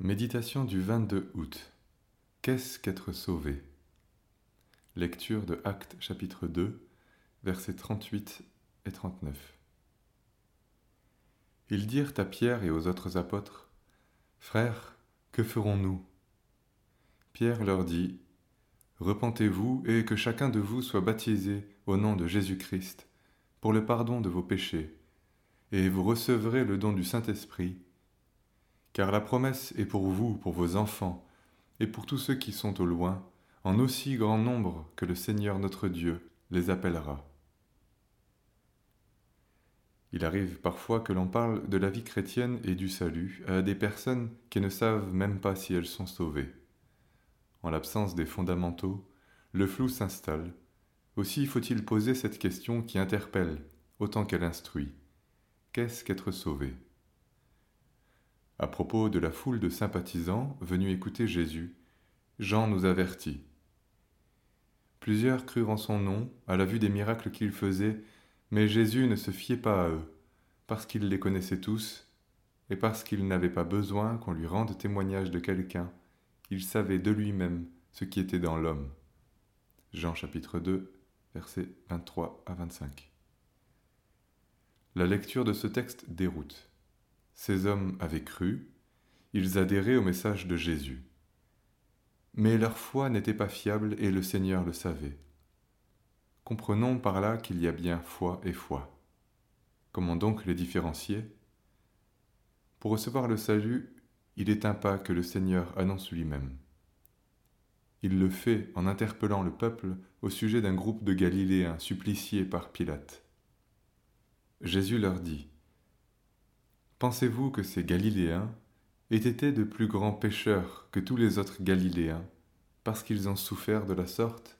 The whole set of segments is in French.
Méditation du 22 août. Qu'est-ce qu'être sauvé? Lecture de Actes chapitre 2, versets 38 et 39. Ils dirent à Pierre et aux autres apôtres, Frères, que ferons-nous? Pierre leur dit, Repentez-vous et que chacun de vous soit baptisé au nom de Jésus-Christ pour le pardon de vos péchés, et vous recevrez le don du Saint-Esprit car la promesse est pour vous, pour vos enfants, et pour tous ceux qui sont au loin, en aussi grand nombre que le Seigneur notre Dieu les appellera. Il arrive parfois que l'on parle de la vie chrétienne et du salut à des personnes qui ne savent même pas si elles sont sauvées. En l'absence des fondamentaux, le flou s'installe. Aussi faut-il poser cette question qui interpelle autant qu'elle instruit. Qu'est-ce qu'être sauvé? À propos de la foule de sympathisants venus écouter Jésus, Jean nous avertit. Plusieurs crurent en son nom à la vue des miracles qu'il faisait, mais Jésus ne se fiait pas à eux, parce qu'il les connaissait tous, et parce qu'il n'avait pas besoin qu'on lui rende témoignage de quelqu'un, il savait de lui-même ce qui était dans l'homme. Jean chapitre 2, versets 23 à 25. La lecture de ce texte déroute. Ces hommes avaient cru, ils adhéraient au message de Jésus. Mais leur foi n'était pas fiable et le Seigneur le savait. Comprenons par là qu'il y a bien foi et foi. Comment donc les différencier? Pour recevoir le salut, il est un pas que le Seigneur annonce lui-même. Il le fait en interpellant le peuple au sujet d'un groupe de Galiléens suppliciés par Pilate. Jésus leur dit, Pensez-vous que ces Galiléens aient été de plus grands pécheurs que tous les autres Galiléens, parce qu'ils ont souffert de la sorte?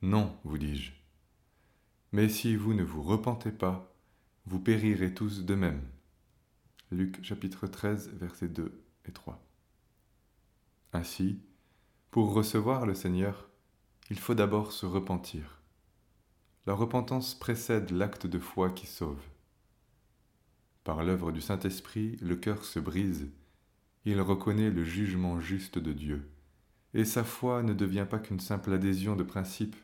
Non, vous dis-je. Mais si vous ne vous repentez pas, vous périrez tous de même. Luc chapitre 13, versets 2 et 3. Ainsi, pour recevoir le Seigneur, il faut d'abord se repentir. La repentance précède l'acte de foi qui sauve. Par l'œuvre du Saint-Esprit, le cœur se brise, il reconnaît le jugement juste de Dieu, et sa foi ne devient pas qu'une simple adhésion de principe,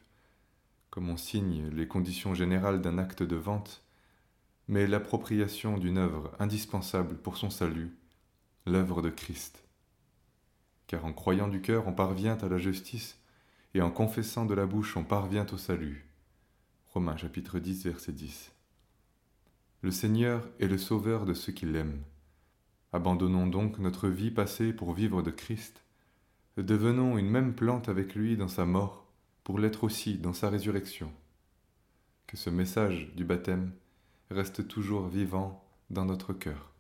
comme on signe les conditions générales d'un acte de vente, mais l'appropriation d'une œuvre indispensable pour son salut, l'œuvre de Christ. Car en croyant du cœur, on parvient à la justice, et en confessant de la bouche, on parvient au salut. Romains chapitre 10, verset 10. Le Seigneur est le sauveur de ceux qui l'aiment. Abandonnons donc notre vie passée pour vivre de Christ. Devenons une même plante avec lui dans sa mort, pour l'être aussi dans sa résurrection. Que ce message du baptême reste toujours vivant dans notre cœur.